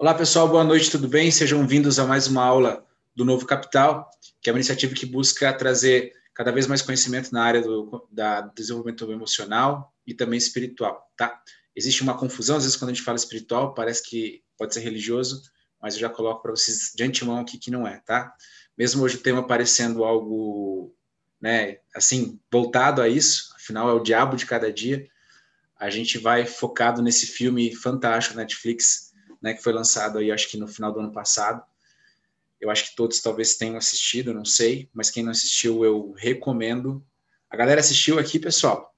Olá, pessoal, boa noite, tudo bem? Sejam vindos a mais uma aula do Novo Capital, que é uma iniciativa que busca trazer cada vez mais conhecimento na área do da desenvolvimento emocional e também espiritual, tá? Existe uma confusão, às vezes, quando a gente fala espiritual, parece que pode ser religioso, mas eu já coloco para vocês de antemão aqui que não é, tá? Mesmo hoje o tema parecendo algo, né, assim, voltado a isso, afinal é o diabo de cada dia, a gente vai focado nesse filme fantástico Netflix, né, que foi lançado aí, acho que no final do ano passado. Eu acho que todos talvez tenham assistido, não sei, mas quem não assistiu, eu recomendo. A galera assistiu aqui, pessoal?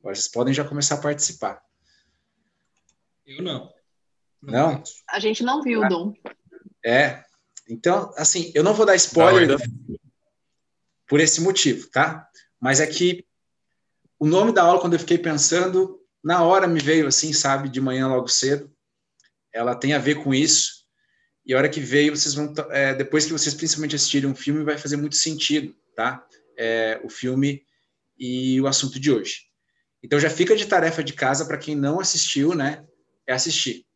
Agora vocês podem já começar a participar. Eu não. Não? não? A gente não viu, ah, Dom. É. Então, assim, eu não vou dar spoiler por esse motivo, tá? Mas é que o nome da aula, quando eu fiquei pensando, na hora me veio assim, sabe, de manhã logo cedo. Ela tem a ver com isso. E a hora que veio, vocês vão, é, depois que vocês principalmente assistirem um filme, vai fazer muito sentido, tá? É, o filme e o assunto de hoje. Então já fica de tarefa de casa para quem não assistiu, né? É assistir.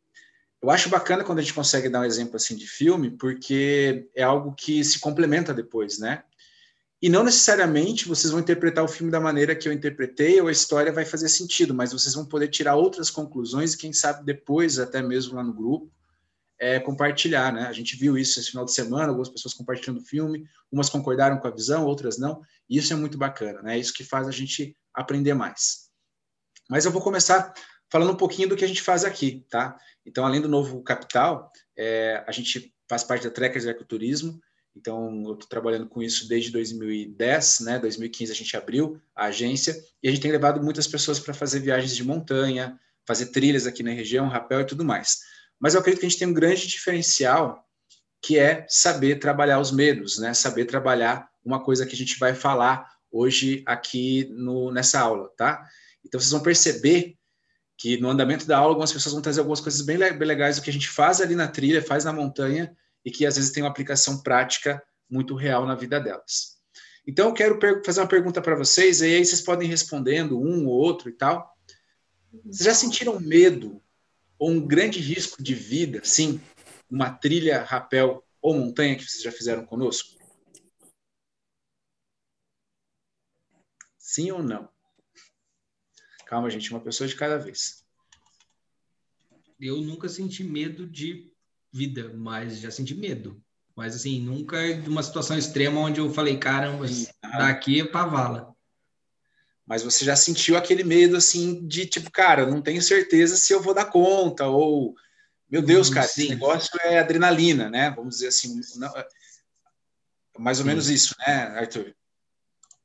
Eu acho bacana quando a gente consegue dar um exemplo assim de filme, porque é algo que se complementa depois, né? E não necessariamente vocês vão interpretar o filme da maneira que eu interpretei ou a história vai fazer sentido, mas vocês vão poder tirar outras conclusões e quem sabe depois, até mesmo lá no grupo, é, compartilhar, né? A gente viu isso esse final de semana, algumas pessoas compartilhando o filme, umas concordaram com a visão, outras não, e isso é muito bacana, né? É isso que faz a gente aprender mais. Mas eu vou começar falando um pouquinho do que a gente faz aqui, tá? Então, além do novo capital, é, a gente faz parte da Trekkers Ecoturismo, então, eu estou trabalhando com isso desde 2010, né? 2015 a gente abriu a agência e a gente tem levado muitas pessoas para fazer viagens de montanha, fazer trilhas aqui na região, rapel e tudo mais. Mas eu acredito que a gente tem um grande diferencial que é saber trabalhar os medos, né? Saber trabalhar uma coisa que a gente vai falar hoje aqui no, nessa aula, tá? Então vocês vão perceber que no andamento da aula algumas pessoas vão trazer algumas coisas bem, bem legais do que a gente faz ali na trilha, faz na montanha e que às vezes tem uma aplicação prática muito real na vida delas. Então, eu quero fazer uma pergunta para vocês, e aí vocês podem ir respondendo um ou outro e tal. Vocês já sentiram medo ou um grande risco de vida, sim, uma trilha, rapel ou montanha que vocês já fizeram conosco? Sim ou não? Calma, gente, uma pessoa de cada vez. Eu nunca senti medo de vida, mas já senti medo. Mas assim, nunca de uma situação extrema onde eu falei, caramba, daqui é pra vala. Mas você já sentiu aquele medo assim de tipo, cara, não tenho certeza se eu vou dar conta, ou meu Deus, cara, Sim. esse negócio é adrenalina, né? Vamos dizer assim, não, é mais ou Sim. menos isso, né, Arthur?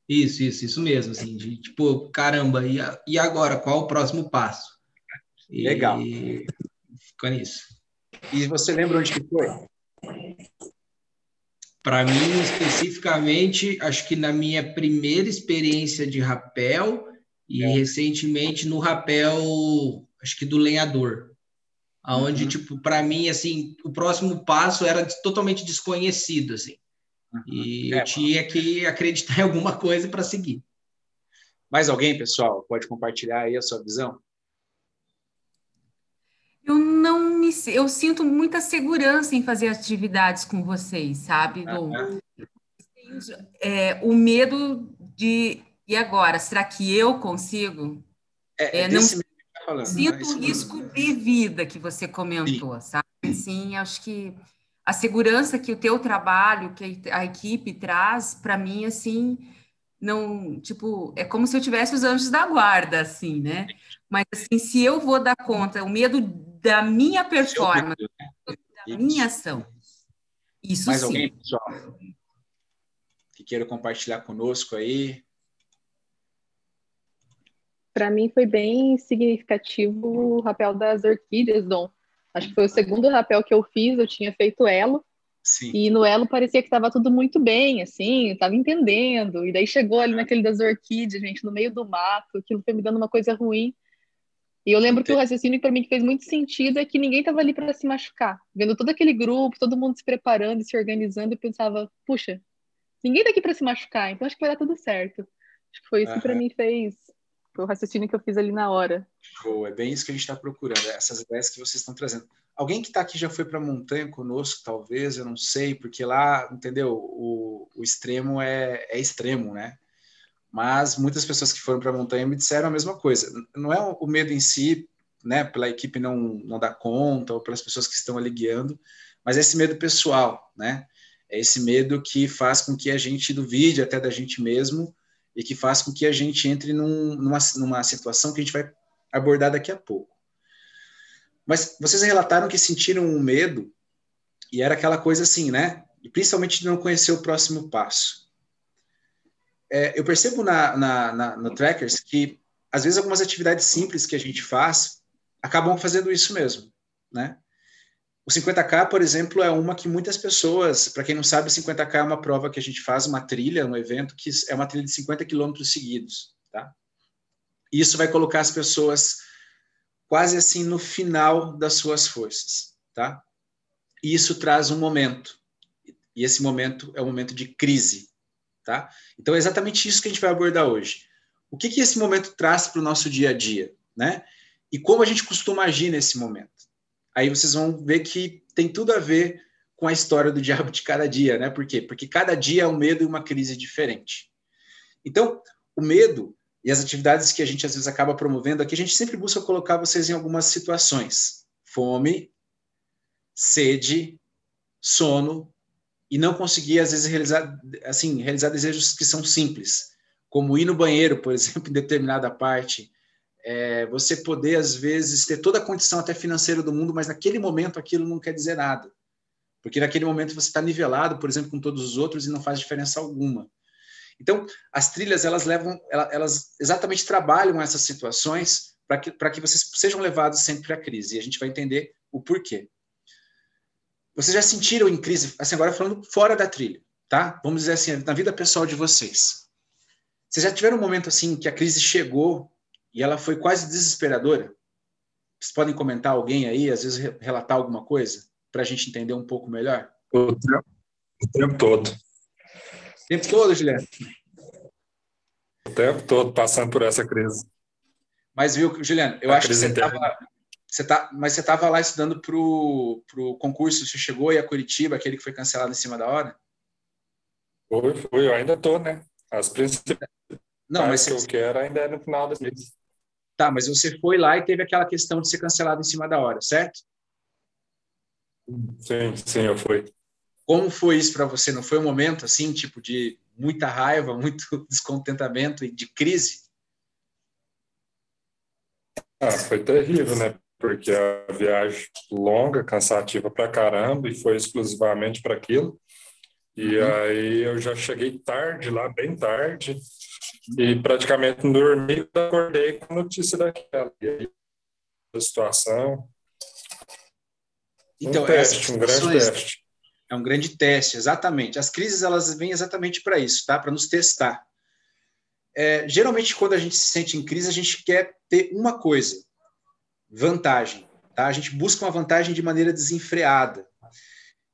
Isso, isso, isso mesmo, assim, de tipo, caramba, e, e agora, qual o próximo passo? Legal. E nisso. E você lembra onde que foi? Para mim, especificamente, acho que na minha primeira experiência de rapel e é. recentemente no rapel, acho que do lenhador. Aonde, uhum. tipo, para mim, assim, o próximo passo era totalmente desconhecido, assim. Uhum. E é, eu tinha que acreditar em alguma coisa para seguir. Mais alguém, pessoal, pode compartilhar aí a sua visão? Eu não me, eu sinto muita segurança em fazer atividades com vocês, sabe? Do, é, o medo de e agora, será que eu consigo? É, é, é não tá falando, sinto o risco de vida que você comentou, Sim. sabe? Sim, acho que a segurança que o teu trabalho, que a equipe traz, para mim, assim, não, tipo, é como se eu tivesse os anjos da guarda, assim, né? Mas, assim, se eu vou dar conta, o medo da minha performance, da minha ação. Isso Mais sim. alguém, pessoal, que queira compartilhar conosco aí? Para mim foi bem significativo o rapel das orquídeas, Dom. Acho que foi o segundo rapel que eu fiz, eu tinha feito elo. Sim. E no elo parecia que estava tudo muito bem, assim, estava entendendo. E daí chegou ali naquele das orquídeas, gente, no meio do mato, aquilo foi me dando uma coisa ruim. E eu lembro que o raciocínio para mim que fez muito sentido é que ninguém estava ali para se machucar. Vendo todo aquele grupo, todo mundo se preparando e se organizando, eu pensava, puxa, ninguém daqui tá para se machucar, então acho que vai dar tudo certo. Acho que foi isso uhum. que para mim fez. Foi o raciocínio que eu fiz ali na hora. Show, é bem isso que a gente está procurando, essas ideias que vocês estão trazendo. Alguém que está aqui já foi para a montanha conosco, talvez, eu não sei, porque lá, entendeu? O, o extremo é, é extremo, né? Mas muitas pessoas que foram para a montanha me disseram a mesma coisa. Não é o medo em si, né, pela equipe não, não dar conta, ou pelas pessoas que estão ali guiando, mas é esse medo pessoal, né? É esse medo que faz com que a gente duvide até da gente mesmo e que faz com que a gente entre num, numa, numa situação que a gente vai abordar daqui a pouco. Mas vocês relataram que sentiram um medo e era aquela coisa assim, né? E principalmente de não conhecer o próximo passo. É, eu percebo na, na, na, no Trackers que às vezes algumas atividades simples que a gente faz acabam fazendo isso mesmo, né? O 50K, por exemplo, é uma que muitas pessoas, para quem não sabe, 50K é uma prova que a gente faz, uma trilha, um evento que é uma trilha de 50 quilômetros seguidos, tá? Isso vai colocar as pessoas quase assim no final das suas forças, tá? E isso traz um momento, e esse momento é um momento de crise, tá? Então é exatamente isso que a gente vai abordar hoje. O que que esse momento traz para o nosso dia a dia, né? E como a gente costuma agir nesse momento? aí vocês vão ver que tem tudo a ver com a história do diabo de cada dia, né? Por quê? Porque cada dia é um medo e uma crise diferente. Então, o medo e as atividades que a gente às vezes acaba promovendo aqui, a gente sempre busca colocar vocês em algumas situações: fome, sede, sono e não conseguir às vezes realizar assim, realizar desejos que são simples, como ir no banheiro, por exemplo, em determinada parte, é, você poder, às vezes, ter toda a condição até financeira do mundo, mas naquele momento aquilo não quer dizer nada. Porque naquele momento você está nivelado, por exemplo, com todos os outros e não faz diferença alguma. Então, as trilhas, elas levam, elas exatamente trabalham essas situações para que, que vocês sejam levados sempre à crise. E a gente vai entender o porquê. Vocês já sentiram em crise, assim, agora falando fora da trilha, tá? Vamos dizer assim, na vida pessoal de vocês. Vocês já tiveram um momento assim que a crise chegou e ela foi quase desesperadora. Vocês podem comentar alguém aí, às vezes relatar alguma coisa, para a gente entender um pouco melhor? O tempo, o tempo todo. O tempo todo, Juliano? O tempo todo passando por essa crise. Mas viu, Juliano, eu a acho que você estava. Você tá, mas você estava lá estudando para o concurso, você chegou aí a Curitiba, aquele que foi cancelado em cima da hora? Foi, foi, eu ainda estou, né? As principais não, mas que eu quero ainda é no final desse mês. Tá, mas você foi lá e teve aquela questão de ser cancelado em cima da hora, certo? Sim, sim, eu fui. Como foi isso para você? Não foi um momento assim, tipo de muita raiva, muito descontentamento e de crise? Ah, foi terrível, né? Porque a viagem longa, cansativa pra caramba, e foi exclusivamente para aquilo. E uhum. aí eu já cheguei tarde lá, bem tarde, e praticamente não dormi, acordei com a notícia daquela. E aí, a situação. Então, um teste, um grande teste. É um grande teste, exatamente. As crises elas vêm exatamente para isso, tá? Para nos testar. É, geralmente, quando a gente se sente em crise, a gente quer ter uma coisa: vantagem. Tá? A gente busca uma vantagem de maneira desenfreada.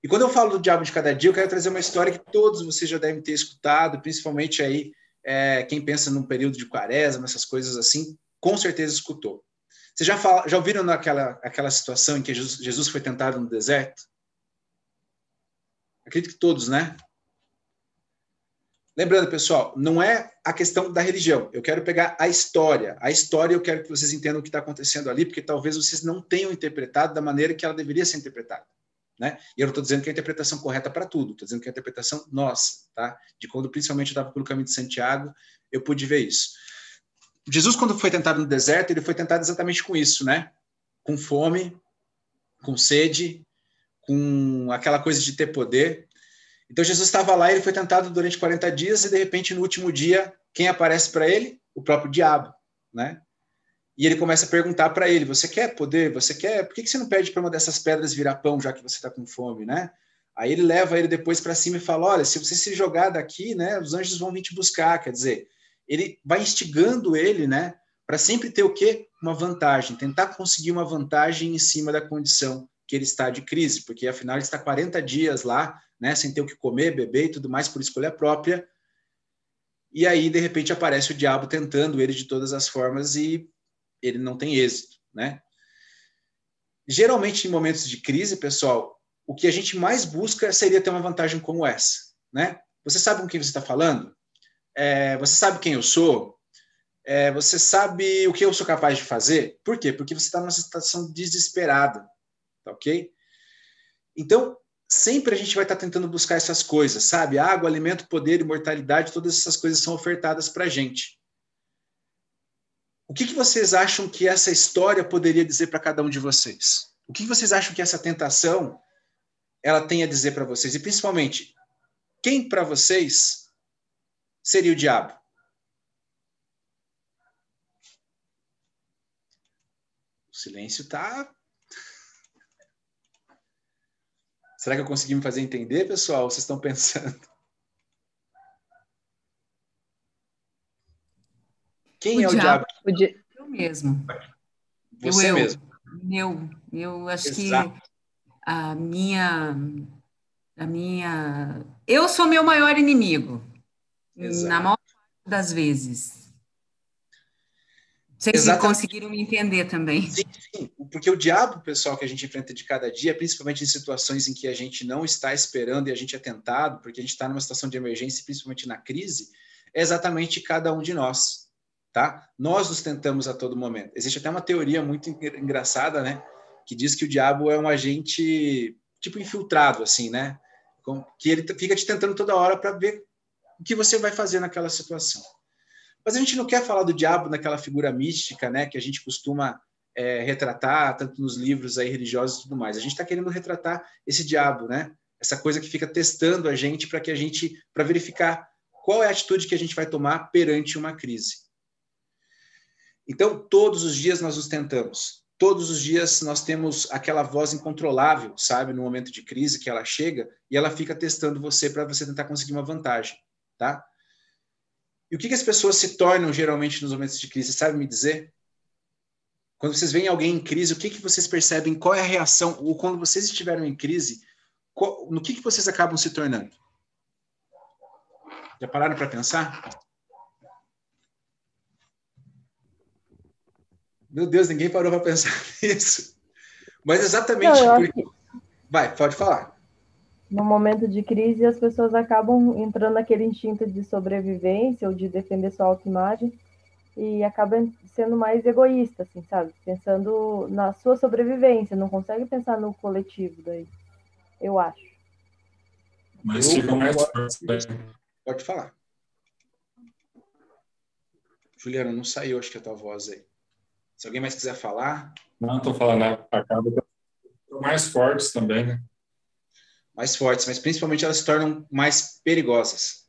E quando eu falo do diabo de cada dia, eu quero trazer uma história que todos vocês já devem ter escutado, principalmente aí é, quem pensa num período de quaresma, essas coisas assim, com certeza escutou. Vocês já, fala, já ouviram naquela aquela situação em que Jesus, Jesus foi tentado no deserto? Acredito que todos, né? Lembrando, pessoal, não é a questão da religião. Eu quero pegar a história. A história eu quero que vocês entendam o que está acontecendo ali, porque talvez vocês não tenham interpretado da maneira que ela deveria ser interpretada. Né? E eu não estou dizendo que é a interpretação correta para tudo, estou dizendo que é a interpretação nossa, tá? De quando principalmente eu estava pelo caminho de Santiago, eu pude ver isso. Jesus, quando foi tentado no deserto, ele foi tentado exatamente com isso, né? Com fome, com sede, com aquela coisa de ter poder. Então Jesus estava lá, ele foi tentado durante 40 dias e de repente no último dia, quem aparece para ele? O próprio diabo, né? E ele começa a perguntar para ele: Você quer poder? Você quer? Por que, que você não pede para uma dessas pedras virar pão, já que você está com fome, né? Aí ele leva ele depois para cima e fala: Olha, se você se jogar daqui, né, os anjos vão vir te buscar. Quer dizer, ele vai instigando ele, né, para sempre ter o quê? Uma vantagem, tentar conseguir uma vantagem em cima da condição que ele está de crise, porque afinal ele está 40 dias lá, né, sem ter o que comer, beber e tudo mais por escolha própria. E aí, de repente, aparece o diabo tentando ele de todas as formas e ele não tem êxito, né? geralmente em momentos de crise, pessoal, o que a gente mais busca seria ter uma vantagem como essa, né? Você sabe com quem você está falando? É, você sabe quem eu sou? É, você sabe o que eu sou capaz de fazer? Por quê? Porque você está numa situação desesperada, tá ok? Então, sempre a gente vai estar tá tentando buscar essas coisas, sabe? Água, alimento, poder, imortalidade, todas essas coisas são ofertadas para a gente. O que, que vocês acham que essa história poderia dizer para cada um de vocês? O que, que vocês acham que essa tentação ela tem a dizer para vocês? E principalmente, quem para vocês seria o diabo? O silêncio está. Será que eu consegui me fazer entender, pessoal? Vocês estão pensando? Quem o é o diabo? O di... Eu mesmo. Você eu, mesmo. Eu, eu acho Exato. que a minha, a minha, eu sou meu maior inimigo Exato. na maior parte das vezes. Vocês Exatamente. conseguiram me entender também. Sim, sim, porque o diabo, pessoal, que a gente enfrenta de cada dia, principalmente em situações em que a gente não está esperando e a gente é tentado, porque a gente está numa situação de emergência, principalmente na crise, é exatamente cada um de nós tá? Nós nos tentamos a todo momento. Existe até uma teoria muito engraçada, né? Que diz que o diabo é um agente tipo infiltrado, assim, né? Que ele fica te tentando toda hora para ver o que você vai fazer naquela situação. Mas a gente não quer falar do diabo naquela figura mística, né? Que a gente costuma é, retratar tanto nos livros aí religiosos e tudo mais. A gente está querendo retratar esse diabo, né? Essa coisa que fica testando a gente para que a gente para verificar qual é a atitude que a gente vai tomar perante uma crise. Então, todos os dias nós nos tentamos. Todos os dias nós temos aquela voz incontrolável, sabe, no momento de crise que ela chega e ela fica testando você para você tentar conseguir uma vantagem, tá? E o que, que as pessoas se tornam geralmente nos momentos de crise? Sabe me dizer? Quando vocês veem alguém em crise, o que, que vocês percebem? Qual é a reação? Ou quando vocês estiveram em crise, qual, no que, que vocês acabam se tornando? Já pararam para pensar? Meu Deus, ninguém parou para pensar nisso. Mas exatamente. Não, porque... que... Vai, pode falar. No momento de crise, as pessoas acabam entrando naquele instinto de sobrevivência ou de defender sua autoimagem e acabam sendo mais egoístas, assim, sabe? Pensando na sua sobrevivência, não consegue pensar no coletivo daí. Eu acho. Mas ficam mais Pode falar. Juliana, não saiu, acho que a tua voz aí. Se alguém mais quiser falar. Não, estou falando, né? acaba mais fortes também, né? Mais fortes, mas principalmente elas se tornam mais perigosas.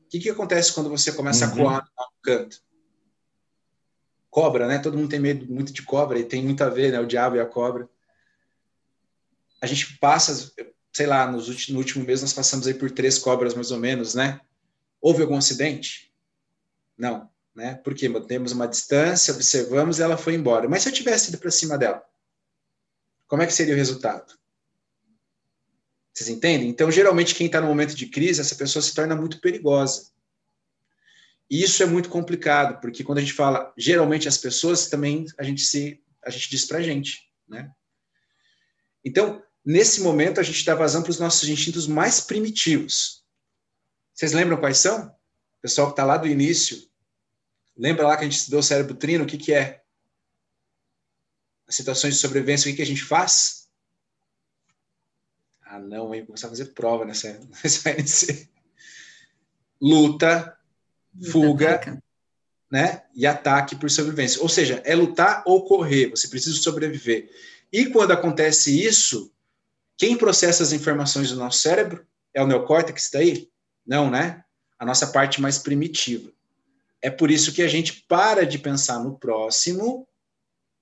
O que, que acontece quando você começa uhum. a coar no canto? Cobra, né? Todo mundo tem medo muito de cobra e tem muito a ver, né? O diabo e a cobra. A gente passa, sei lá, nos últimos, no último mês nós passamos aí por três cobras mais ou menos, né? Houve algum acidente? Não né? Porque mantemos uma distância, observamos e ela foi embora. Mas se eu tivesse ido para cima dela, como é que seria o resultado? Vocês entendem? Então, geralmente, quem está no momento de crise, essa pessoa se torna muito perigosa. E isso é muito complicado, porque quando a gente fala, geralmente as pessoas também a gente se a gente diz para a gente, né? Então, nesse momento, a gente está vazando para os nossos instintos mais primitivos. Vocês lembram quais são? O pessoal que está lá do início, Lembra lá que a gente estudou o cérebro trino? O que, que é? As situações de sobrevivência, o que, que a gente faz? Ah, não, hein? Começar a fazer prova nessa, nessa ANC. Luta, fuga, né? E ataque por sobrevivência. Ou seja, é lutar ou correr. Você precisa sobreviver. E quando acontece isso, quem processa as informações do nosso cérebro? É o neocórtex daí? Não, né? A nossa parte mais primitiva. É por isso que a gente para de pensar no próximo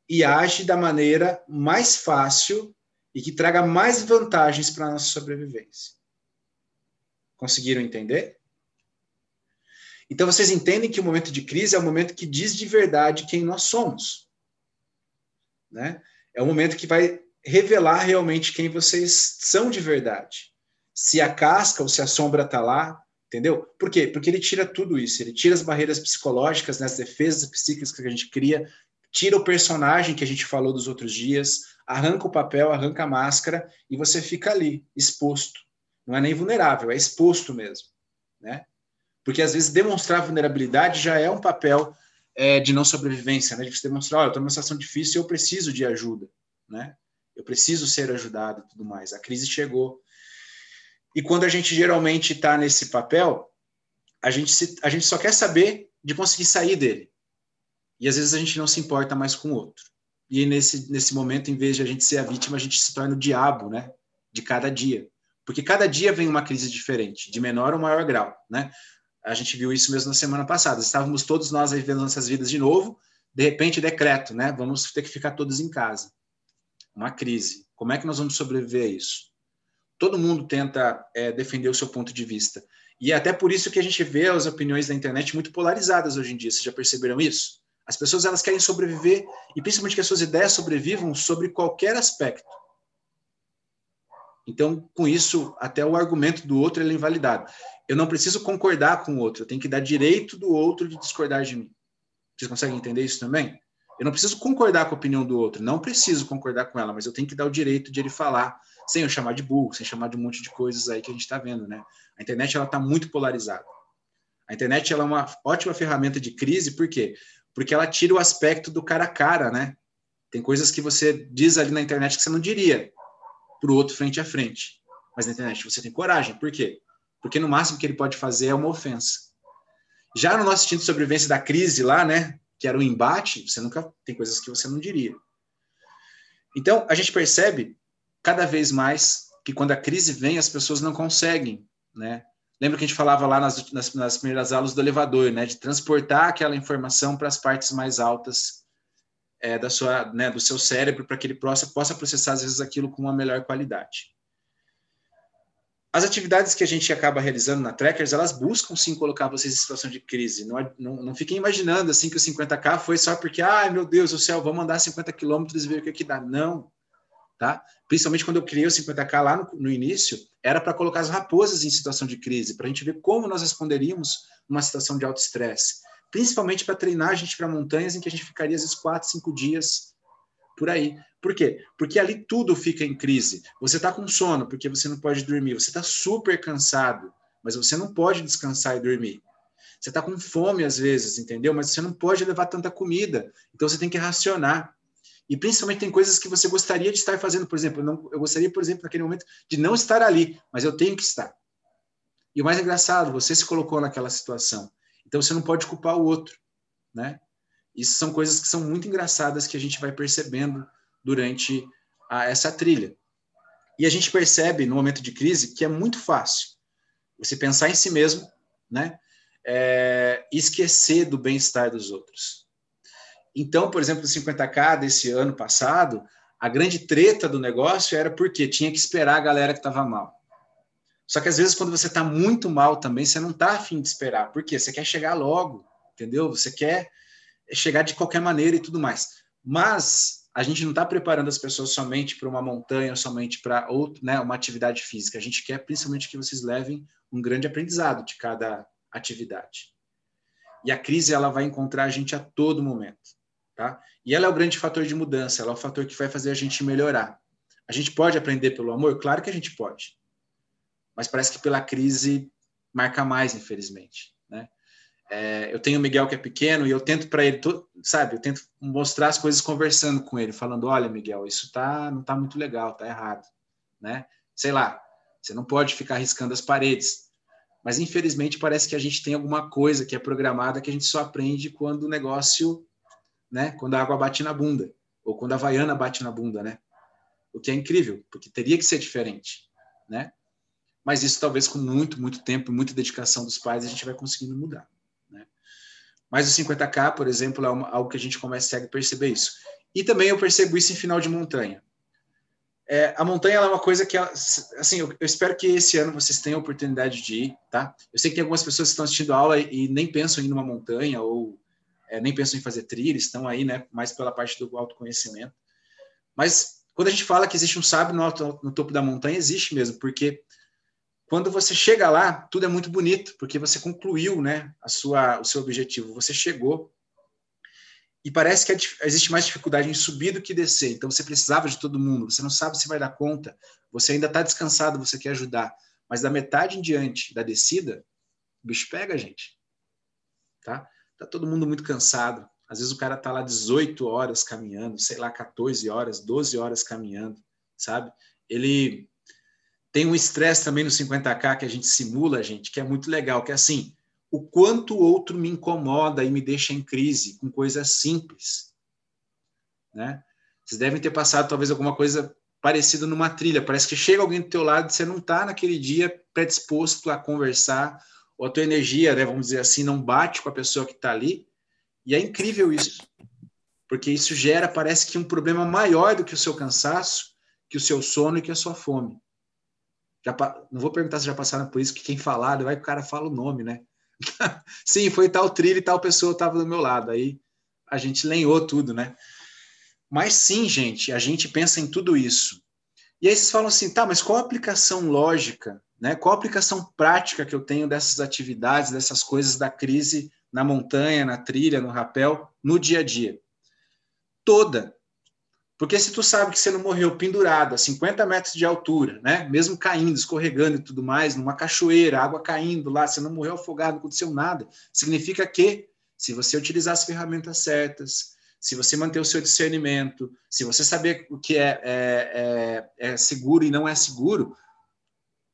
e age da maneira mais fácil e que traga mais vantagens para a nossa sobrevivência. Conseguiram entender? Então vocês entendem que o momento de crise é o momento que diz de verdade quem nós somos. Né? É o momento que vai revelar realmente quem vocês são de verdade. Se a casca ou se a sombra está lá, Entendeu? Por quê? Porque ele tira tudo isso, ele tira as barreiras psicológicas, né, as defesas psíquicas que a gente cria, tira o personagem que a gente falou dos outros dias, arranca o papel, arranca a máscara e você fica ali, exposto. Não é nem vulnerável, é exposto mesmo, né? Porque às vezes demonstrar vulnerabilidade já é um papel é, de não sobrevivência, né? De você demonstrar, olha, eu estou numa situação difícil eu preciso de ajuda, né? Eu preciso ser ajudado e tudo mais. A crise chegou. E quando a gente geralmente está nesse papel, a gente, se, a gente só quer saber de conseguir sair dele. E às vezes a gente não se importa mais com o outro. E nesse, nesse momento, em vez de a gente ser a vítima, a gente se torna o diabo, né? De cada dia. Porque cada dia vem uma crise diferente, de menor ou maior grau, né? A gente viu isso mesmo na semana passada. Estávamos todos nós vivendo nossas vidas de novo, de repente decreto, né? Vamos ter que ficar todos em casa. Uma crise. Como é que nós vamos sobreviver a isso? Todo mundo tenta é, defender o seu ponto de vista. E é até por isso que a gente vê as opiniões da internet muito polarizadas hoje em dia. Vocês já perceberam isso? As pessoas elas querem sobreviver e principalmente que as suas ideias sobrevivam sobre qualquer aspecto. Então, com isso, até o argumento do outro é invalidado. Eu não preciso concordar com o outro, eu tenho que dar direito do outro de discordar de mim. Vocês conseguem entender isso também? Eu não preciso concordar com a opinião do outro, não preciso concordar com ela, mas eu tenho que dar o direito de ele falar sem eu chamar de burro, sem chamar de um monte de coisas aí que a gente está vendo, né? A internet ela está muito polarizada. A internet ela é uma ótima ferramenta de crise, por quê? Porque ela tira o aspecto do cara a cara, né? Tem coisas que você diz ali na internet que você não diria para o outro frente a frente. Mas na internet você tem coragem. Por quê? Porque no máximo que ele pode fazer é uma ofensa. Já no nosso instinto de sobrevivência da crise lá, né? Que era o embate, você nunca tem coisas que você não diria. Então, a gente percebe cada vez mais que quando a crise vem, as pessoas não conseguem, né? Lembra que a gente falava lá nas, nas, nas primeiras aulas do elevador, né? De transportar aquela informação para as partes mais altas é, da sua, né, do seu cérebro, para que ele possa, possa processar, às vezes, aquilo com uma melhor qualidade. As atividades que a gente acaba realizando na Trackers, elas buscam sim colocar vocês em situação de crise. Não, é, não, não fiquem imaginando assim que o 50K foi só porque, ai meu Deus do céu, vamos andar 50 quilômetros e ver o que, é que dá. Não tá? Principalmente quando eu criei o 50K lá no, no início, era para colocar as raposas em situação de crise, para a gente ver como nós responderíamos numa situação de alto estresse. Principalmente para treinar a gente para montanhas em que a gente ficaria às vezes quatro, cinco dias por aí. Por quê? Porque ali tudo fica em crise. Você está com sono porque você não pode dormir, você está super cansado, mas você não pode descansar e dormir. Você está com fome às vezes, entendeu? Mas você não pode levar tanta comida, então você tem que racionar. E principalmente tem coisas que você gostaria de estar fazendo, por exemplo, eu, não, eu gostaria, por exemplo, naquele momento, de não estar ali, mas eu tenho que estar. E o mais engraçado, você se colocou naquela situação. Então você não pode culpar o outro, né? Isso são coisas que são muito engraçadas que a gente vai percebendo durante a, essa trilha. E a gente percebe no momento de crise que é muito fácil você pensar em si mesmo, né? É, esquecer do bem-estar dos outros. Então, por exemplo, o 50K desse ano passado, a grande treta do negócio era porque tinha que esperar a galera que estava mal. Só que às vezes, quando você está muito mal também, você não está afim de esperar. Por quê? Você quer chegar logo, entendeu? Você quer chegar de qualquer maneira e tudo mais. Mas a gente não está preparando as pessoas somente para uma montanha, somente para né, uma atividade física. A gente quer principalmente que vocês levem um grande aprendizado de cada atividade. E a crise ela vai encontrar a gente a todo momento. Tá? E ela é o grande fator de mudança, ela é o fator que vai fazer a gente melhorar. A gente pode aprender pelo amor? Claro que a gente pode. Mas parece que pela crise marca mais, infelizmente. Né? É, eu tenho o Miguel que é pequeno e eu tento para ele, sabe, eu tento mostrar as coisas conversando com ele, falando, olha, Miguel, isso tá, não tá muito legal, tá errado, né? Sei lá, você não pode ficar riscando as paredes. Mas infelizmente parece que a gente tem alguma coisa que é programada que a gente só aprende quando o negócio né? Quando a água bate na bunda, ou quando a vaiana bate na bunda, né? O que é incrível, porque teria que ser diferente, né? Mas isso talvez com muito, muito tempo e muita dedicação dos pais a gente vai conseguindo mudar, né? Mas o 50K, por exemplo, é uma, algo que a gente começa a perceber isso. E também eu percebo isso em final de montanha. É, a montanha é uma coisa que, assim, eu, eu, espero que esse ano vocês tenham a oportunidade de ir, tá? Eu sei que tem algumas pessoas que estão assistindo aula e, e nem pensam em ir numa montanha ou é, nem pensam em fazer trilha, estão aí, né, mais pela parte do autoconhecimento. Mas quando a gente fala que existe um sábio no, alto, no topo da montanha, existe mesmo, porque quando você chega lá, tudo é muito bonito, porque você concluiu, né, a sua, o seu objetivo, você chegou. e parece que existe mais dificuldade em subir do que descer. Então você precisava de todo mundo, você não sabe se vai dar conta, você ainda está descansado, você quer ajudar, mas da metade em diante da descida, o bicho pega a gente, tá? Tá todo mundo muito cansado. Às vezes o cara tá lá 18 horas caminhando, sei lá, 14 horas, 12 horas caminhando, sabe? Ele tem um estresse também no 50K que a gente simula, gente, que é muito legal, que é assim, o quanto o outro me incomoda e me deixa em crise com coisas simples, né? Vocês devem ter passado talvez alguma coisa parecida numa trilha, parece que chega alguém do teu lado e você não está naquele dia predisposto a conversar, ou a tua energia, né, vamos dizer assim, não bate com a pessoa que está ali, e é incrível isso, porque isso gera, parece que um problema maior do que o seu cansaço, que o seu sono e que a sua fome. Já, não vou perguntar se já passaram por isso, que quem falar, vai que o cara fala o nome, né? Sim, foi tal trilha e tal pessoa estava do meu lado. Aí a gente lenhou tudo, né? Mas sim, gente, a gente pensa em tudo isso. E aí vocês falam assim, tá, mas qual a aplicação lógica, né? Qual a aplicação prática que eu tenho dessas atividades, dessas coisas da crise na montanha, na trilha, no rapel, no dia a dia? Toda. Porque se tu sabe que você não morreu pendurado a 50 metros de altura, né? Mesmo caindo, escorregando e tudo mais, numa cachoeira, água caindo lá, você não morreu afogado, não aconteceu nada, significa que se você utilizar as ferramentas certas, se você manter o seu discernimento, se você saber o que é, é, é, é seguro e não é seguro,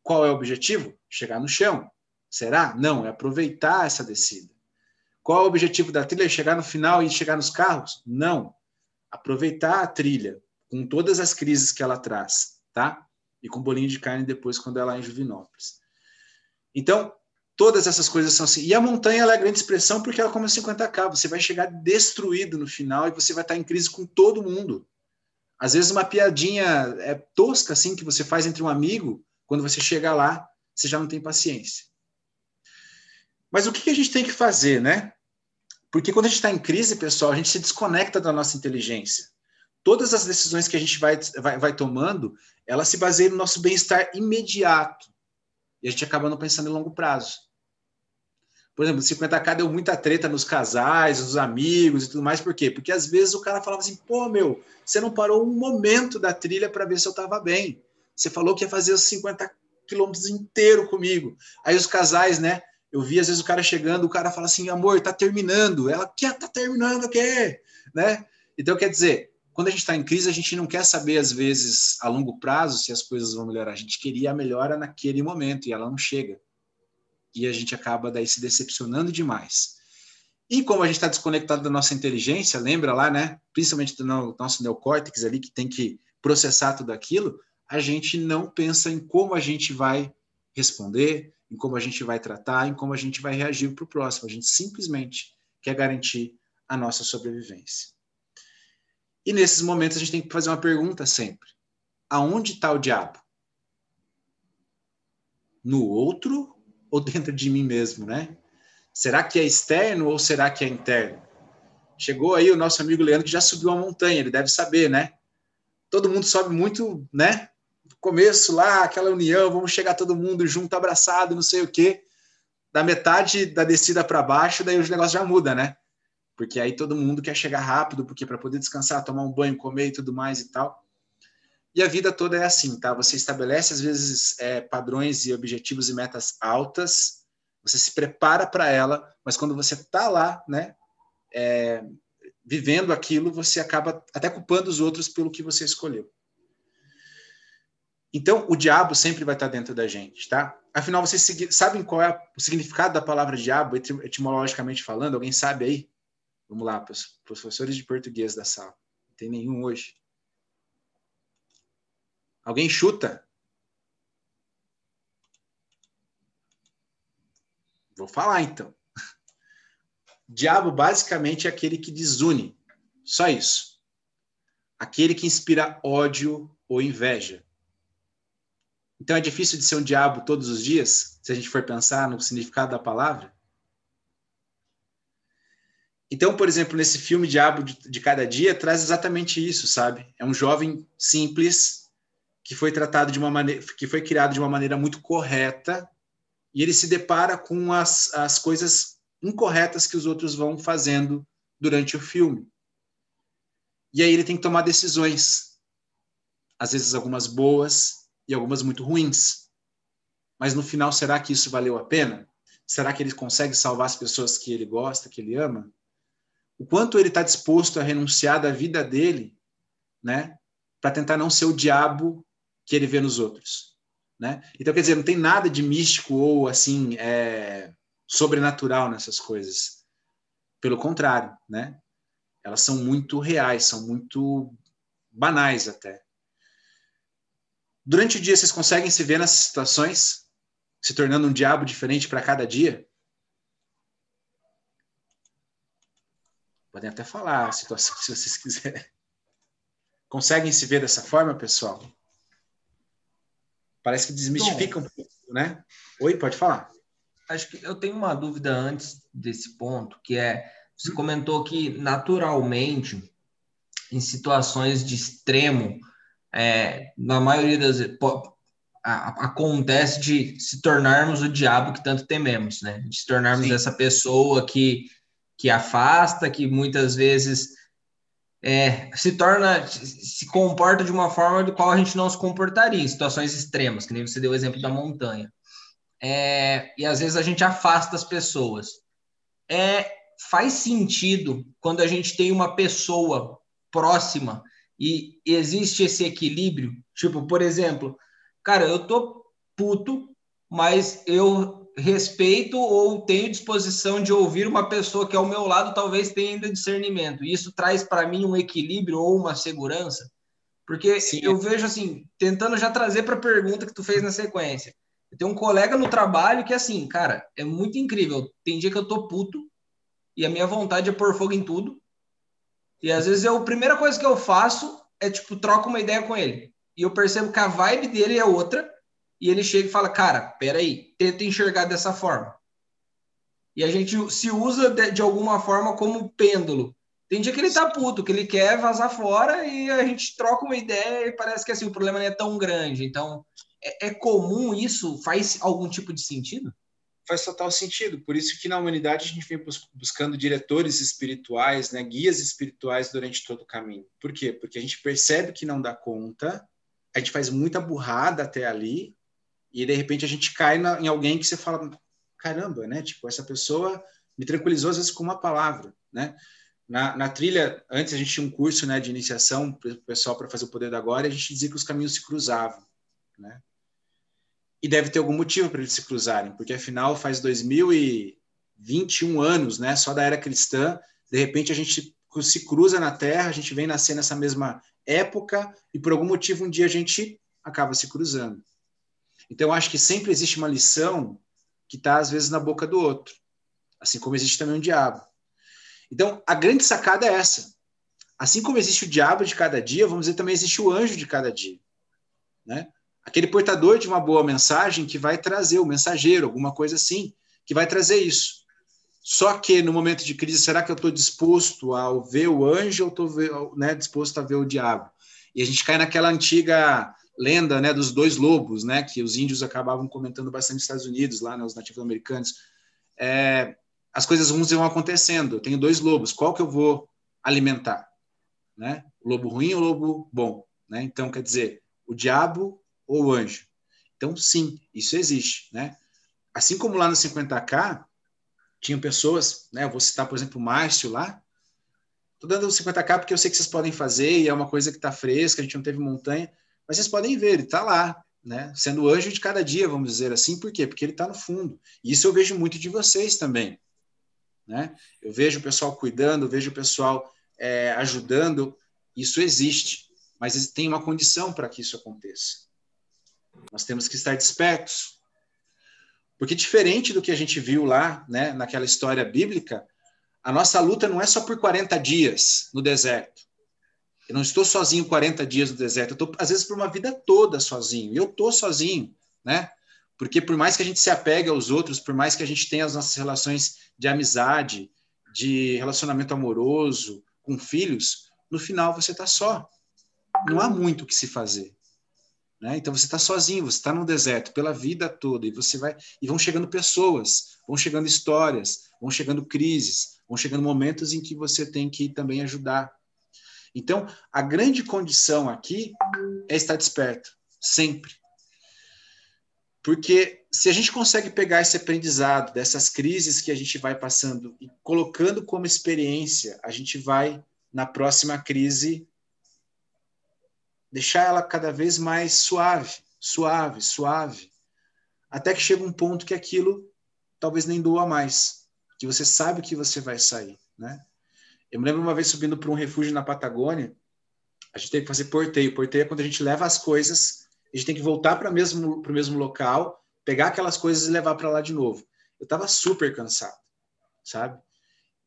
qual é o objetivo? Chegar no chão. Será? Não, é aproveitar essa descida. Qual é o objetivo da trilha? Chegar no final e chegar nos carros? Não aproveitar a trilha com todas as crises que ela traz, tá? E com bolinho de carne depois quando ela é em Juvinópolis. Então, todas essas coisas são assim. E a montanha é a grande expressão porque ela é como 50k, você vai chegar destruído no final e você vai estar em crise com todo mundo. Às vezes uma piadinha é tosca assim que você faz entre um amigo, quando você chega lá, você já não tem paciência. Mas o que a gente tem que fazer, né? Porque quando a gente está em crise, pessoal, a gente se desconecta da nossa inteligência. Todas as decisões que a gente vai, vai, vai tomando, elas se baseiam no nosso bem-estar imediato. E a gente acaba não pensando em longo prazo. Por exemplo, 50k deu muita treta nos casais, nos amigos e tudo mais. Por quê? Porque às vezes o cara falava assim: pô, meu, você não parou um momento da trilha para ver se eu estava bem. Você falou que ia fazer os 50 quilômetros inteiro comigo. Aí os casais, né? Eu vi às vezes o cara chegando, o cara fala assim, amor, tá terminando. Ela quer tá terminando quê? Né? Então quer dizer, quando a gente está em crise, a gente não quer saber às vezes a longo prazo se as coisas vão melhorar. A gente queria a melhora naquele momento e ela não chega. E a gente acaba daí se decepcionando demais. E como a gente está desconectado da nossa inteligência, lembra lá, né? Principalmente do nosso neocórtex ali, que tem que processar tudo aquilo, a gente não pensa em como a gente vai responder, em como a gente vai tratar, em como a gente vai reagir para o próximo. A gente simplesmente quer garantir a nossa sobrevivência. E nesses momentos a gente tem que fazer uma pergunta sempre: aonde está o diabo? No outro ou dentro de mim mesmo, né? Será que é externo ou será que é interno? Chegou aí o nosso amigo Leandro que já subiu a montanha, ele deve saber, né? Todo mundo sobe muito, né? Começo lá, aquela união, vamos chegar todo mundo junto, abraçado, não sei o quê. Da metade da descida para baixo, daí o negócio já muda, né? Porque aí todo mundo quer chegar rápido, porque para poder descansar, tomar um banho, comer e tudo mais e tal. E a vida toda é assim, tá? Você estabelece às vezes é, padrões e objetivos e metas altas, você se prepara para ela, mas quando você está lá, né, é, vivendo aquilo, você acaba até culpando os outros pelo que você escolheu. Então, o diabo sempre vai estar dentro da gente, tá? Afinal, vocês sabem qual é o significado da palavra diabo, etimologicamente falando? Alguém sabe aí? Vamos lá, professores de português da sala. Não tem nenhum hoje. Alguém chuta? Vou falar então. Diabo basicamente é aquele que desune. Só isso. Aquele que inspira ódio ou inveja. Então é difícil de ser um diabo todos os dias, se a gente for pensar no significado da palavra? Então, por exemplo, nesse filme Diabo de, Cada Dia, traz exatamente isso, sabe? É um jovem simples que foi tratado de uma maneira, que foi criado de uma maneira muito correta, e ele se depara com as, as coisas incorretas que os outros vão fazendo durante o filme. E aí ele tem que tomar decisões, às vezes algumas boas e algumas muito ruins. Mas no final, será que isso valeu a pena? Será que ele consegue salvar as pessoas que ele gosta, que ele ama? O quanto ele está disposto a renunciar da vida dele, né, para tentar não ser o diabo que ele vê nos outros, né? Então, quer dizer, não tem nada de místico ou assim é, sobrenatural nessas coisas. Pelo contrário, né? Elas são muito reais, são muito banais até. Durante o dia, vocês conseguem se ver nessas situações, se tornando um diabo diferente para cada dia? Podem até falar a situação se vocês quiserem. Conseguem se ver dessa forma, pessoal? Parece que desmistifica um pouco, né? Oi, pode falar. Acho que eu tenho uma dúvida antes desse ponto, que é você comentou que naturalmente em situações de extremo, é, na maioria das vezes, acontece de se tornarmos o diabo que tanto tememos, né? De se tornarmos Sim. essa pessoa que, que afasta, que muitas vezes é, se torna, se comporta de uma forma do qual a gente não se comportaria em situações extremas, que nem você deu o exemplo da montanha. É, e às vezes a gente afasta as pessoas. É, faz sentido quando a gente tem uma pessoa próxima e existe esse equilíbrio. Tipo, por exemplo, cara, eu tô puto, mas eu respeito ou tenho disposição de ouvir uma pessoa que ao meu lado talvez tenha ainda discernimento. E isso traz para mim um equilíbrio ou uma segurança. Porque Sim. eu vejo assim, tentando já trazer para a pergunta que tu fez na sequência. Eu tenho um colega no trabalho que assim, cara, é muito incrível. Tem dia que eu tô puto e a minha vontade é pôr fogo em tudo. E às vezes a primeira coisa que eu faço é tipo troco uma ideia com ele. E eu percebo que a vibe dele é outra e ele chega e fala: Cara, peraí, tenta enxergar dessa forma. E a gente se usa de, de, alguma forma como pêndulo. Tem dia que ele tá puto, que ele quer vazar fora e a gente troca uma ideia e parece que assim, o problema não é tão grande. Então, é, é comum isso? Faz algum tipo de sentido? Faz total sentido. Por isso que na humanidade a gente vem buscando diretores espirituais, né, guias espirituais durante todo o caminho. Por quê? Porque a gente percebe que não dá conta, a gente faz muita burrada até ali, e de repente a gente cai na, em alguém que você fala, caramba, né? Tipo, essa pessoa me tranquilizou às vezes com uma palavra, né? Na, na trilha, antes a gente tinha um curso né, de iniciação para o pessoal para fazer o poder da agora, e a gente dizia que os caminhos se cruzavam, né? E deve ter algum motivo para eles se cruzarem, porque afinal faz 2021 anos, né? Só da era cristã, de repente a gente se cruza na Terra, a gente vem nascer nessa mesma época e por algum motivo um dia a gente acaba se cruzando. Então, acho que sempre existe uma lição que está, às vezes, na boca do outro, assim como existe também um diabo. Então, a grande sacada é essa. Assim como existe o diabo de cada dia, vamos dizer, também existe o anjo de cada dia. Né? Aquele portador de uma boa mensagem que vai trazer, o mensageiro, alguma coisa assim, que vai trazer isso. Só que no momento de crise, será que eu estou disposto a ver o anjo ou estou né, disposto a ver o diabo? E a gente cai naquela antiga lenda né, dos dois lobos, né, que os índios acabavam comentando bastante nos Estados Unidos, lá, né, os nativos americanos. É, as coisas ruins vão acontecendo. Eu tenho dois lobos, qual que eu vou alimentar? Né? O lobo ruim ou o lobo bom? Né? Então, quer dizer, o diabo ou anjo? Então, sim, isso existe. Né? Assim como lá no 50K, tinham pessoas, né, eu vou citar, por exemplo, o Márcio lá, Estou dando o 50K porque eu sei que vocês podem fazer e é uma coisa que está fresca, a gente não teve montanha. Mas vocês podem ver, ele está lá, né? Sendo anjo de cada dia, vamos dizer assim. Por quê? Porque ele está no fundo. E isso eu vejo muito de vocês também. Né? Eu vejo o pessoal cuidando, vejo o pessoal é, ajudando. Isso existe. Mas tem uma condição para que isso aconteça. Nós temos que estar despertos. Porque diferente do que a gente viu lá, né, naquela história bíblica, a nossa luta não é só por 40 dias no deserto. Eu não estou sozinho 40 dias no deserto, eu estou, às vezes, por uma vida toda sozinho. Eu estou sozinho, né? Porque por mais que a gente se apegue aos outros, por mais que a gente tenha as nossas relações de amizade, de relacionamento amoroso, com filhos, no final você está só. Não há muito o que se fazer. Né? Então você está sozinho, você está no deserto pela vida toda e você vai e vão chegando pessoas, vão chegando histórias, vão chegando crises, vão chegando momentos em que você tem que também ajudar. Então, a grande condição aqui é estar desperto, sempre. Porque se a gente consegue pegar esse aprendizado dessas crises que a gente vai passando e colocando como experiência, a gente vai, na próxima crise, deixar ela cada vez mais suave, suave, suave, até que chega um ponto que aquilo talvez nem doa mais, que você sabe que você vai sair, né? Eu me lembro uma vez subindo para um refúgio na Patagônia, a gente tem que fazer porteio. Porteio é quando a gente leva as coisas, a gente tem que voltar para o mesmo, mesmo local, pegar aquelas coisas e levar para lá de novo. Eu estava super cansado, sabe?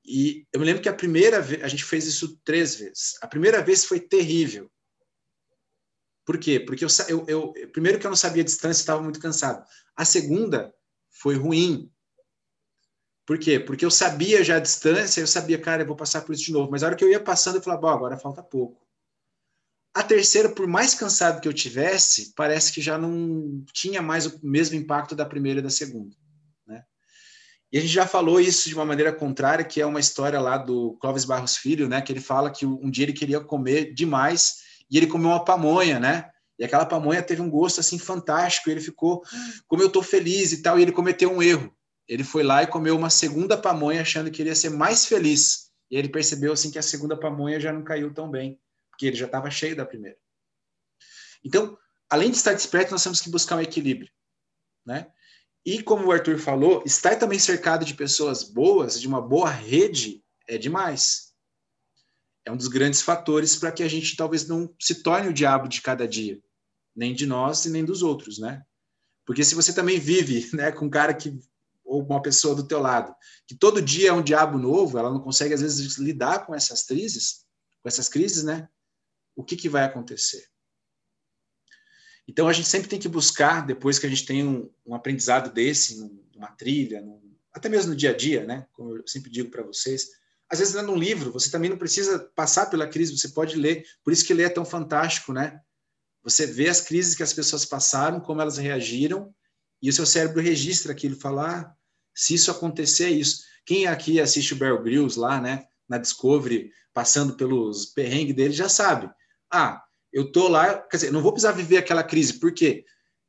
E eu me lembro que a primeira vez, a gente fez isso três vezes. A primeira vez foi terrível. Por quê? Porque eu, eu, eu primeiro que eu não sabia a distância, estava muito cansado. A segunda foi ruim, por quê? Porque eu sabia já a distância, eu sabia, cara, eu vou passar por isso de novo. Mas a hora que eu ia passando, eu falava, bom, agora falta pouco. A terceira, por mais cansado que eu tivesse, parece que já não tinha mais o mesmo impacto da primeira e da segunda. Né? E a gente já falou isso de uma maneira contrária, que é uma história lá do Clóvis Barros Filho, né? Que ele fala que um dia ele queria comer demais e ele comeu uma pamonha, né? E aquela pamonha teve um gosto assim fantástico. ele ficou, como eu estou feliz e tal. E ele cometeu um erro ele foi lá e comeu uma segunda pamonha achando que iria ser mais feliz. E ele percebeu assim que a segunda pamonha já não caiu tão bem, porque ele já estava cheio da primeira. Então, além de estar desperto, nós temos que buscar um equilíbrio, né? E como o Arthur falou, estar também cercado de pessoas boas, de uma boa rede, é demais. É um dos grandes fatores para que a gente talvez não se torne o diabo de cada dia, nem de nós e nem dos outros, né? Porque se você também vive, né, com um cara que ou uma pessoa do teu lado, que todo dia é um diabo novo, ela não consegue às vezes lidar com essas crises, com essas crises, né? O que, que vai acontecer? Então a gente sempre tem que buscar, depois que a gente tem um, um aprendizado desse, numa trilha, num, até mesmo no dia a dia, né? Como eu sempre digo para vocês, às vezes lendo um livro, você também não precisa passar pela crise, você pode ler. Por isso que ler é tão fantástico, né? Você vê as crises que as pessoas passaram, como elas reagiram, e o seu cérebro registra aquilo, fala, ah, se isso acontecer, é isso. Quem aqui assiste o Bear Grylls lá, né, na Discovery, passando pelos perrengues dele, já sabe. Ah, eu tô lá, quer dizer, não vou precisar viver aquela crise, por quê?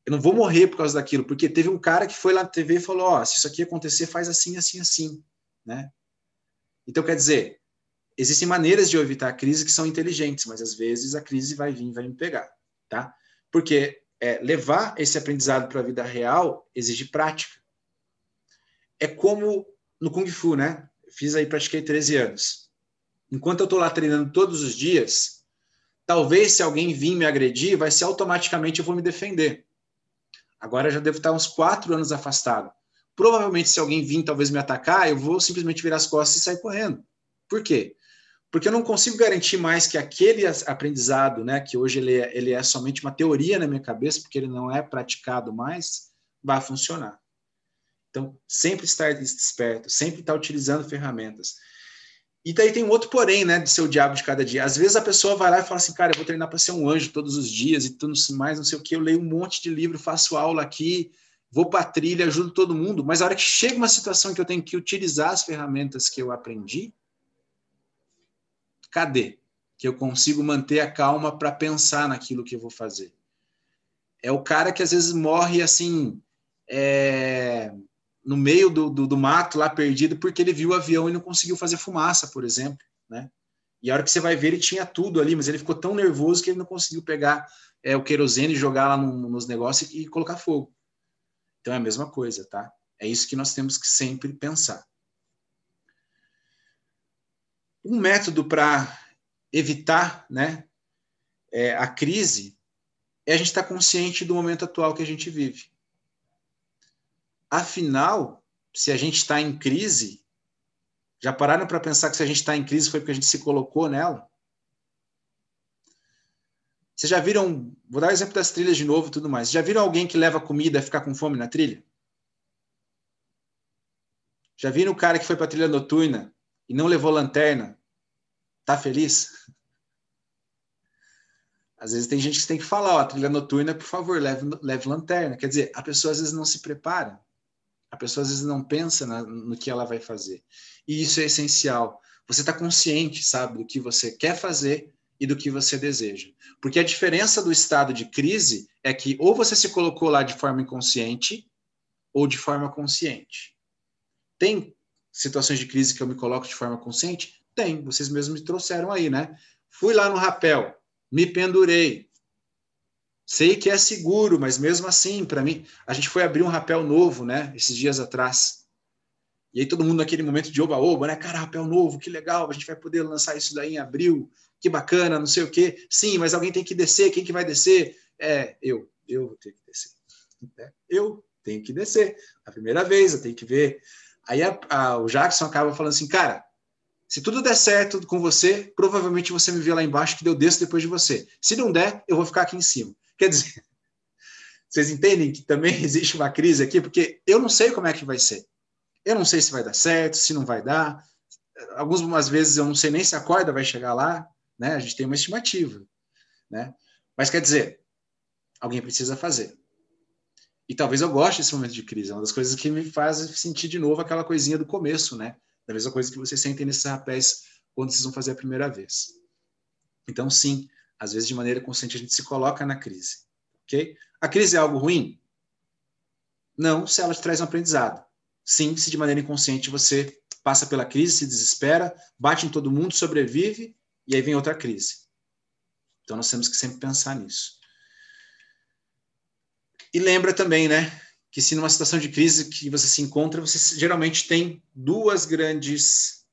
Eu não vou morrer por causa daquilo, porque teve um cara que foi lá na TV e falou, ó, oh, se isso aqui acontecer, faz assim, assim, assim, né? Então, quer dizer, existem maneiras de eu evitar a crise que são inteligentes, mas às vezes a crise vai vir, vai me pegar, tá? Porque é, levar esse aprendizado para a vida real exige prática é como no Kung Fu, né? Fiz aí, pratiquei 13 anos. Enquanto eu estou lá treinando todos os dias, talvez se alguém vir me agredir, vai ser automaticamente eu vou me defender. Agora já devo estar uns quatro anos afastado. Provavelmente, se alguém vir talvez me atacar, eu vou simplesmente virar as costas e sair correndo. Por quê? Porque eu não consigo garantir mais que aquele aprendizado, né, que hoje ele é, ele é somente uma teoria na minha cabeça, porque ele não é praticado mais, vai funcionar. Então, sempre estar desperto, sempre estar utilizando ferramentas. E daí tem um outro porém, né, de ser o diabo de cada dia. Às vezes a pessoa vai lá e fala assim, cara, eu vou treinar para ser um anjo todos os dias e tudo mais, não sei o que, eu leio um monte de livro, faço aula aqui, vou para a trilha, ajudo todo mundo, mas a hora que chega uma situação que eu tenho que utilizar as ferramentas que eu aprendi, cadê? Que eu consigo manter a calma para pensar naquilo que eu vou fazer. É o cara que às vezes morre assim, é no meio do, do, do, mato lá perdido porque ele viu o avião e não conseguiu fazer fumaça, por exemplo, né? E a hora que você vai ver, ele tinha tudo ali, mas ele ficou tão nervoso que ele não conseguiu pegar é, o querosene jogar lá no, nos negócios e, e colocar fogo. Então é a mesma coisa, tá? É isso que nós temos que sempre pensar. Um método para evitar né, é, a crise é a gente estar tá consciente do momento atual que a gente vive. Afinal, se a gente está em crise, já pararam para pensar que se a gente está em crise foi porque a gente se colocou nela? Vocês já viram, vou dar o exemplo das trilhas de novo e tudo mais. Já viram alguém que leva comida e ficar com fome na trilha? Já viram o cara que foi para trilha noturna e não levou lanterna? Tá feliz? Às vezes tem gente que tem que falar, ó, trilha noturna, por favor, leve, leve lanterna. Quer dizer, a pessoa às vezes não se prepara. A pessoa às vezes não pensa na, no que ela vai fazer. E isso é essencial. Você está consciente, sabe, do que você quer fazer e do que você deseja. Porque a diferença do estado de crise é que ou você se colocou lá de forma inconsciente ou de forma consciente. Tem situações de crise que eu me coloco de forma consciente? Tem, vocês mesmos me trouxeram aí, né? Fui lá no rapel, me pendurei. Sei que é seguro, mas mesmo assim, para mim, a gente foi abrir um rapel novo, né, esses dias atrás. E aí todo mundo naquele momento de oba-oba, né? Cara, rapel novo, que legal, a gente vai poder lançar isso daí em abril, que bacana, não sei o quê. Sim, mas alguém tem que descer, quem que vai descer? É, eu, eu vou ter que descer. É, eu tenho que descer. A primeira vez, eu tenho que ver. Aí a, a, o Jackson acaba falando assim, cara, se tudo der certo com você, provavelmente você me vê lá embaixo que eu desço depois de você. Se não der, eu vou ficar aqui em cima. Quer dizer, vocês entendem que também existe uma crise aqui, porque eu não sei como é que vai ser. Eu não sei se vai dar certo, se não vai dar. Algumas vezes eu não sei nem se a corda vai chegar lá, né? A gente tem uma estimativa, né? Mas quer dizer, alguém precisa fazer. E talvez eu goste desse momento de crise, é uma das coisas que me faz sentir de novo aquela coisinha do começo, né? Da mesma coisa que vocês sentem nesses rapés quando vocês vão fazer a primeira vez. Então, sim, às vezes de maneira consciente a gente se coloca na crise, ok? A crise é algo ruim? Não, se ela te traz um aprendizado. Sim, se de maneira inconsciente você passa pela crise, se desespera, bate em todo mundo, sobrevive, e aí vem outra crise. Então nós temos que sempre pensar nisso. E lembra também, né, que se numa situação de crise que você se encontra, você geralmente tem duas grandes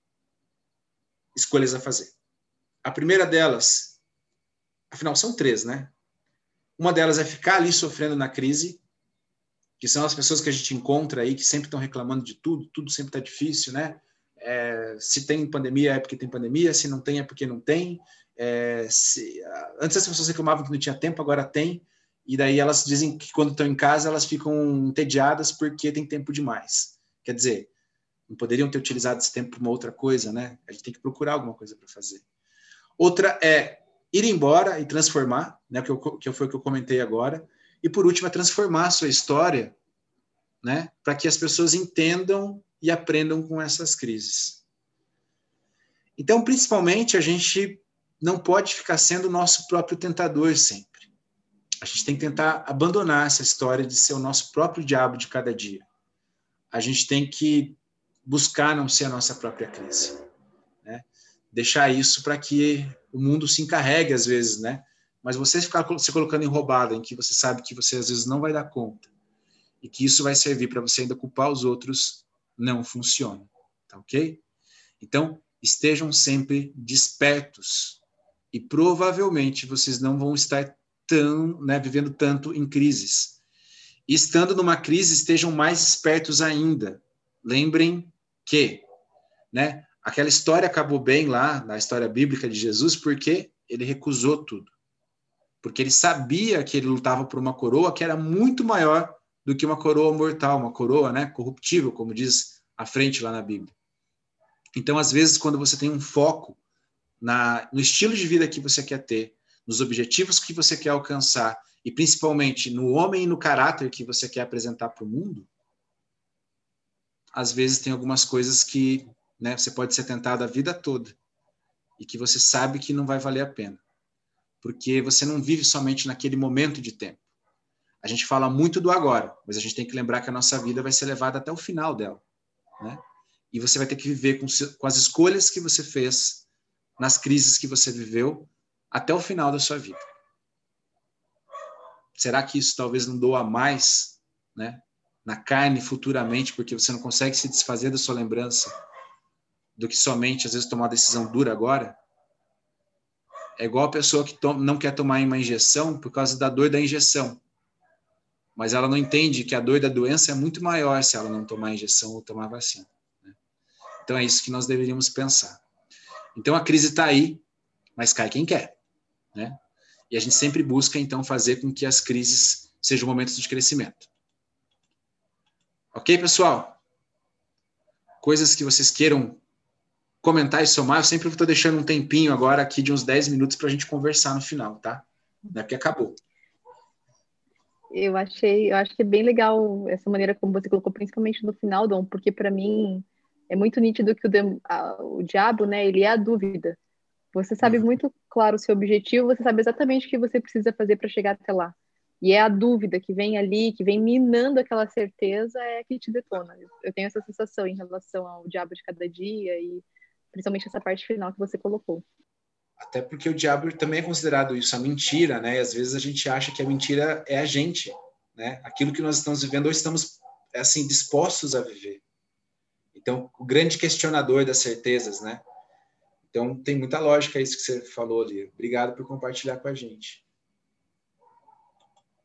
escolhas a fazer. A primeira delas, afinal são três, né? Uma delas é ficar ali sofrendo na crise que são as pessoas que a gente encontra aí, que sempre estão reclamando de tudo, tudo sempre está difícil, né? É, se tem pandemia é porque tem pandemia, se não tem é porque não tem. É, se, antes as pessoas reclamavam que não tinha tempo, agora tem. E daí elas dizem que quando estão em casa elas ficam entediadas porque tem tempo demais. Quer dizer, não poderiam ter utilizado esse tempo para uma outra coisa, né? A gente tem que procurar alguma coisa para fazer. Outra é ir embora e transformar, né? Que, eu, que foi o que eu comentei agora. E por último, é transformar a sua história, né, para que as pessoas entendam e aprendam com essas crises. Então, principalmente, a gente não pode ficar sendo o nosso próprio tentador sempre. A gente tem que tentar abandonar essa história de ser o nosso próprio diabo de cada dia. A gente tem que buscar não ser a nossa própria crise. Né? Deixar isso para que o mundo se encarregue, às vezes, né? Mas você ficar se colocando em roubada, em que você sabe que você às vezes não vai dar conta, e que isso vai servir para você ainda culpar os outros, não funciona. Tá ok? Então, estejam sempre despertos. E provavelmente vocês não vão estar tão, né, vivendo tanto em crises. E estando numa crise, estejam mais espertos ainda. Lembrem que, né, aquela história acabou bem lá, na história bíblica de Jesus, porque ele recusou tudo porque ele sabia que ele lutava por uma coroa que era muito maior do que uma coroa mortal, uma coroa né, corruptível, como diz a frente lá na Bíblia. Então, às vezes, quando você tem um foco na, no estilo de vida que você quer ter, nos objetivos que você quer alcançar, e principalmente no homem e no caráter que você quer apresentar para o mundo, às vezes tem algumas coisas que né, você pode ser tentado a vida toda e que você sabe que não vai valer a pena porque você não vive somente naquele momento de tempo. A gente fala muito do agora, mas a gente tem que lembrar que a nossa vida vai ser levada até o final dela, né? E você vai ter que viver com, com as escolhas que você fez, nas crises que você viveu, até o final da sua vida. Será que isso talvez não doa mais, né? Na carne futuramente, porque você não consegue se desfazer da sua lembrança, do que somente às vezes tomar uma decisão dura agora? É igual a pessoa que não quer tomar uma injeção por causa da dor da injeção. Mas ela não entende que a dor da doença é muito maior se ela não tomar injeção ou tomar vacina. Né? Então é isso que nós deveríamos pensar. Então a crise está aí, mas cai quem quer. Né? E a gente sempre busca, então, fazer com que as crises sejam momentos de crescimento. Ok, pessoal? Coisas que vocês queiram comentar e somar, eu sempre estou deixando um tempinho agora aqui de uns 10 minutos para a gente conversar no final, tá? Não é porque acabou. Eu achei, eu acho que é bem legal essa maneira como você colocou, principalmente no final, Dom, porque para mim é muito nítido que o, a, o diabo, né, ele é a dúvida. Você sabe uhum. muito claro o seu objetivo, você sabe exatamente o que você precisa fazer para chegar até lá. E é a dúvida que vem ali, que vem minando aquela certeza, é que te detona. Eu tenho essa sensação em relação ao diabo de cada dia e principalmente essa parte final que você colocou. Até porque o diabo também é considerado isso, a mentira, né? E às vezes a gente acha que a mentira é a gente, né? Aquilo que nós estamos vivendo ou estamos assim dispostos a viver. Então, o grande questionador das certezas, né? Então, tem muita lógica isso que você falou ali. Obrigado por compartilhar com a gente.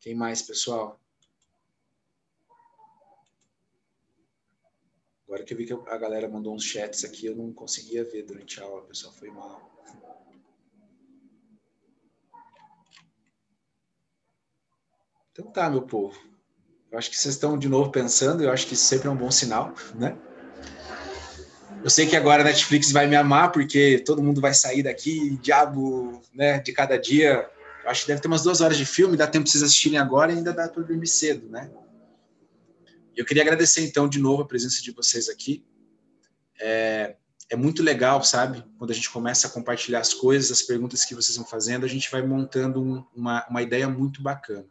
Quem mais, pessoal? Agora que eu vi que a galera mandou uns chats aqui, eu não conseguia ver durante a aula, pessoal, foi mal. Então tá, meu povo. Eu acho que vocês estão de novo pensando, eu acho que isso sempre é um bom sinal, né? Eu sei que agora a Netflix vai me amar, porque todo mundo vai sair daqui, diabo, né, de cada dia acho que deve ter umas duas horas de filme, dá tempo para vocês assistirem agora e ainda dá para dormir cedo, né? Eu queria agradecer, então, de novo a presença de vocês aqui. É, é muito legal, sabe? Quando a gente começa a compartilhar as coisas, as perguntas que vocês vão fazendo, a gente vai montando um, uma, uma ideia muito bacana,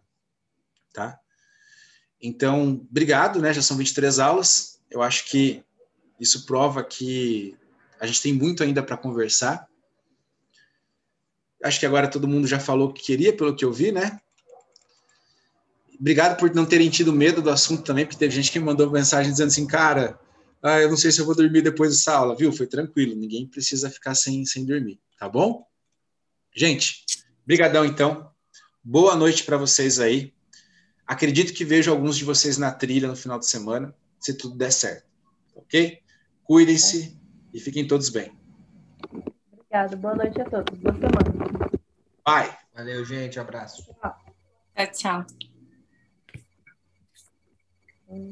tá? Então, obrigado, né? Já são 23 aulas. Eu acho que isso prova que a gente tem muito ainda para conversar Acho que agora todo mundo já falou o que queria, pelo que eu vi, né? Obrigado por não terem tido medo do assunto também, porque teve gente que me mandou mensagem dizendo assim, cara, ah, eu não sei se eu vou dormir depois dessa aula, viu? Foi tranquilo, ninguém precisa ficar sem, sem dormir, tá bom? Gente, brigadão então. Boa noite para vocês aí. Acredito que vejo alguns de vocês na trilha no final de semana, se tudo der certo, ok? Cuidem-se e fiquem todos bem. Obrigada. Boa noite a todos. Boa semana. Bye. Valeu, gente. Abraço. Tchau. Tchau. Mm.